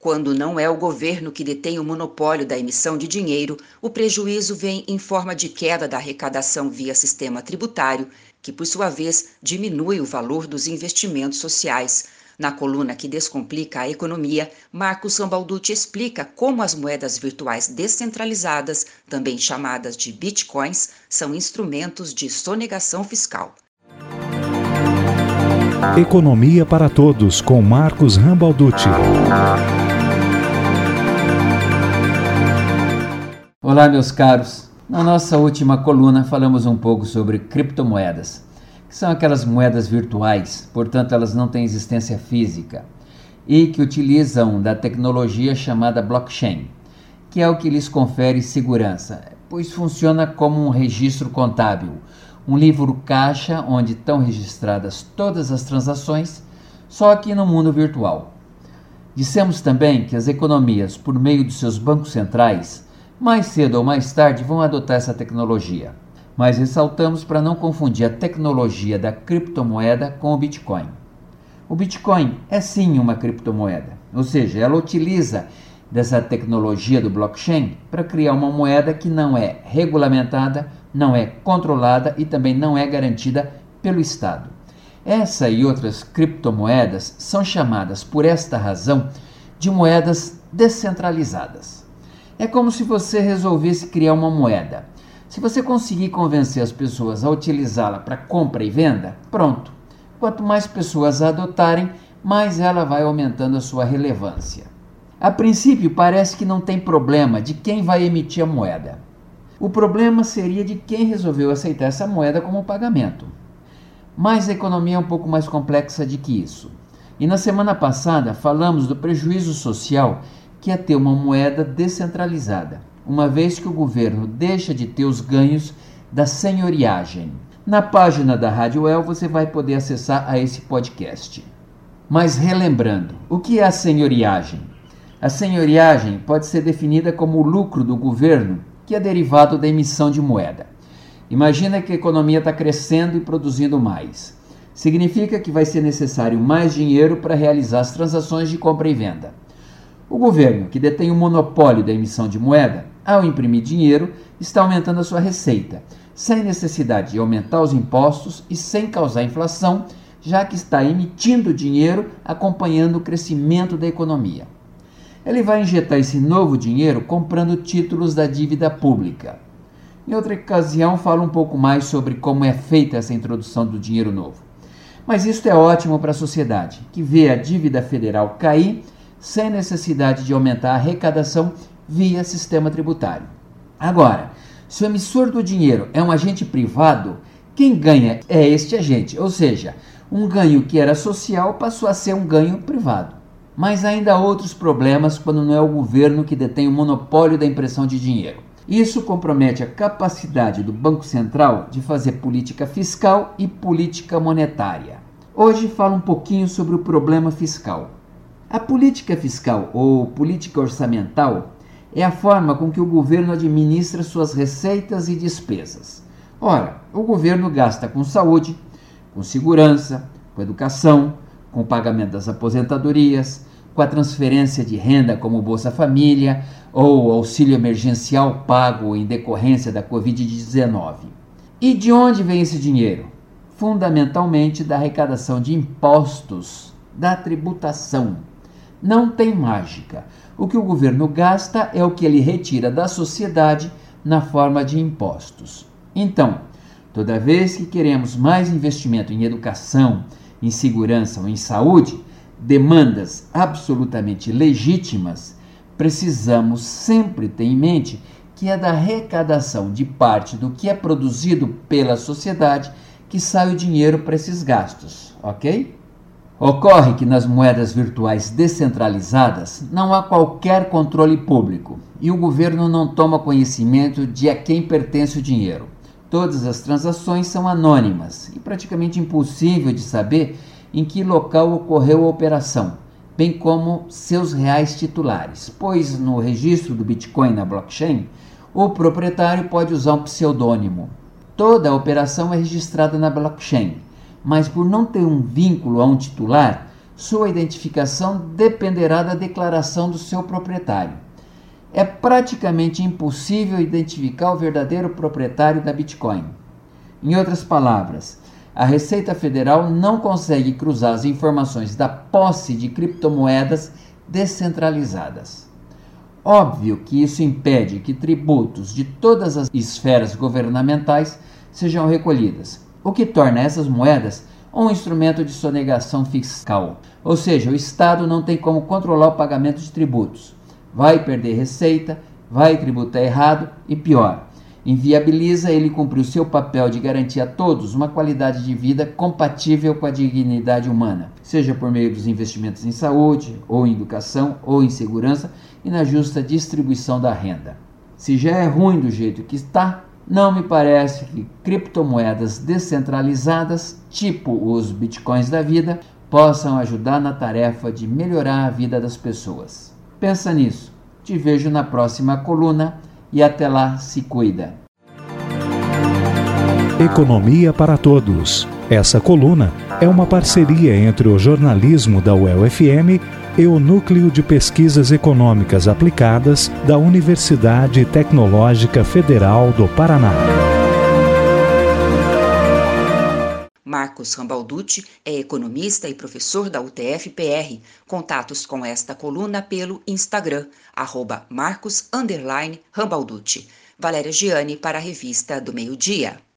Quando não é o governo que detém o monopólio da emissão de dinheiro, o prejuízo vem em forma de queda da arrecadação via sistema tributário, que, por sua vez, diminui o valor dos investimentos sociais. Na coluna que descomplica a economia, Marcos Sambalducci explica como as moedas virtuais descentralizadas, também chamadas de bitcoins, são instrumentos de sonegação fiscal. Economia para Todos, com Marcos Rambalducci. Olá, meus caros. Na nossa última coluna falamos um pouco sobre criptomoedas, que são aquelas moedas virtuais, portanto elas não têm existência física, e que utilizam da tecnologia chamada blockchain, que é o que lhes confere segurança, pois funciona como um registro contábil, um livro caixa onde estão registradas todas as transações, só que no mundo virtual. Dissemos também que as economias, por meio dos seus bancos centrais, mais cedo ou mais tarde vão adotar essa tecnologia. Mas ressaltamos para não confundir a tecnologia da criptomoeda com o Bitcoin. O Bitcoin é sim uma criptomoeda, ou seja, ela utiliza dessa tecnologia do blockchain para criar uma moeda que não é regulamentada, não é controlada e também não é garantida pelo Estado. Essa e outras criptomoedas são chamadas por esta razão de moedas descentralizadas. É como se você resolvesse criar uma moeda. Se você conseguir convencer as pessoas a utilizá-la para compra e venda, pronto. Quanto mais pessoas a adotarem, mais ela vai aumentando a sua relevância. A princípio, parece que não tem problema de quem vai emitir a moeda. O problema seria de quem resolveu aceitar essa moeda como pagamento. Mas a economia é um pouco mais complexa de que isso. E na semana passada falamos do prejuízo social que é ter uma moeda descentralizada, uma vez que o governo deixa de ter os ganhos da senhoriagem. Na página da Rádio El você vai poder acessar a esse podcast. Mas relembrando, o que é a senhoriagem? A senhoriagem pode ser definida como o lucro do governo que é derivado da emissão de moeda. Imagina que a economia está crescendo e produzindo mais. Significa que vai ser necessário mais dinheiro para realizar as transações de compra e venda. O governo, que detém o monopólio da emissão de moeda, ao imprimir dinheiro, está aumentando a sua receita, sem necessidade de aumentar os impostos e sem causar inflação, já que está emitindo dinheiro acompanhando o crescimento da economia. Ele vai injetar esse novo dinheiro comprando títulos da dívida pública. Em outra ocasião, falo um pouco mais sobre como é feita essa introdução do dinheiro novo. Mas isso é ótimo para a sociedade, que vê a dívida federal cair sem necessidade de aumentar a arrecadação via sistema tributário. Agora, se o emissor do dinheiro é um agente privado, quem ganha é este agente, ou seja, um ganho que era social passou a ser um ganho privado. Mas ainda há outros problemas quando não é o governo que detém o monopólio da impressão de dinheiro. Isso compromete a capacidade do Banco Central de fazer política fiscal e política monetária. Hoje falo um pouquinho sobre o problema fiscal. A política fiscal ou política orçamental é a forma com que o governo administra suas receitas e despesas. Ora, o governo gasta com saúde, com segurança, com educação, com pagamento das aposentadorias, com a transferência de renda como Bolsa Família ou auxílio emergencial pago em decorrência da Covid-19. E de onde vem esse dinheiro? Fundamentalmente da arrecadação de impostos, da tributação não tem mágica. O que o governo gasta é o que ele retira da sociedade na forma de impostos. Então, toda vez que queremos mais investimento em educação, em segurança ou em saúde, demandas absolutamente legítimas, precisamos sempre ter em mente que é da arrecadação de parte do que é produzido pela sociedade que sai o dinheiro para esses gastos, ok? Ocorre que nas moedas virtuais descentralizadas não há qualquer controle público e o governo não toma conhecimento de a quem pertence o dinheiro. Todas as transações são anônimas e praticamente impossível de saber em que local ocorreu a operação, bem como seus reais titulares, pois no registro do Bitcoin na blockchain, o proprietário pode usar um pseudônimo. Toda a operação é registrada na blockchain mas por não ter um vínculo a um titular, sua identificação dependerá da declaração do seu proprietário. É praticamente impossível identificar o verdadeiro proprietário da Bitcoin. Em outras palavras, a Receita Federal não consegue cruzar as informações da posse de criptomoedas descentralizadas. Óbvio que isso impede que tributos de todas as esferas governamentais sejam recolhidas, o que torna essas moedas um instrumento de sonegação fiscal. Ou seja, o Estado não tem como controlar o pagamento de tributos. Vai perder receita, vai tributar errado e pior, inviabiliza ele cumprir o seu papel de garantir a todos uma qualidade de vida compatível com a dignidade humana, seja por meio dos investimentos em saúde, ou em educação, ou em segurança e na justa distribuição da renda. Se já é ruim do jeito que está, não me parece que criptomoedas descentralizadas, tipo os bitcoins da vida, possam ajudar na tarefa de melhorar a vida das pessoas. Pensa nisso. Te vejo na próxima coluna e até lá se cuida. Economia para Todos. Essa coluna é uma parceria entre o jornalismo da UEL-FM e o Núcleo de Pesquisas Econômicas Aplicadas da Universidade Tecnológica Federal do Paraná. Marcos Rambalducci é economista e professor da UTF-PR. Contatos com esta coluna pelo Instagram, arroba Marcos Rambalducci. Valéria Giani para a Revista do Meio Dia.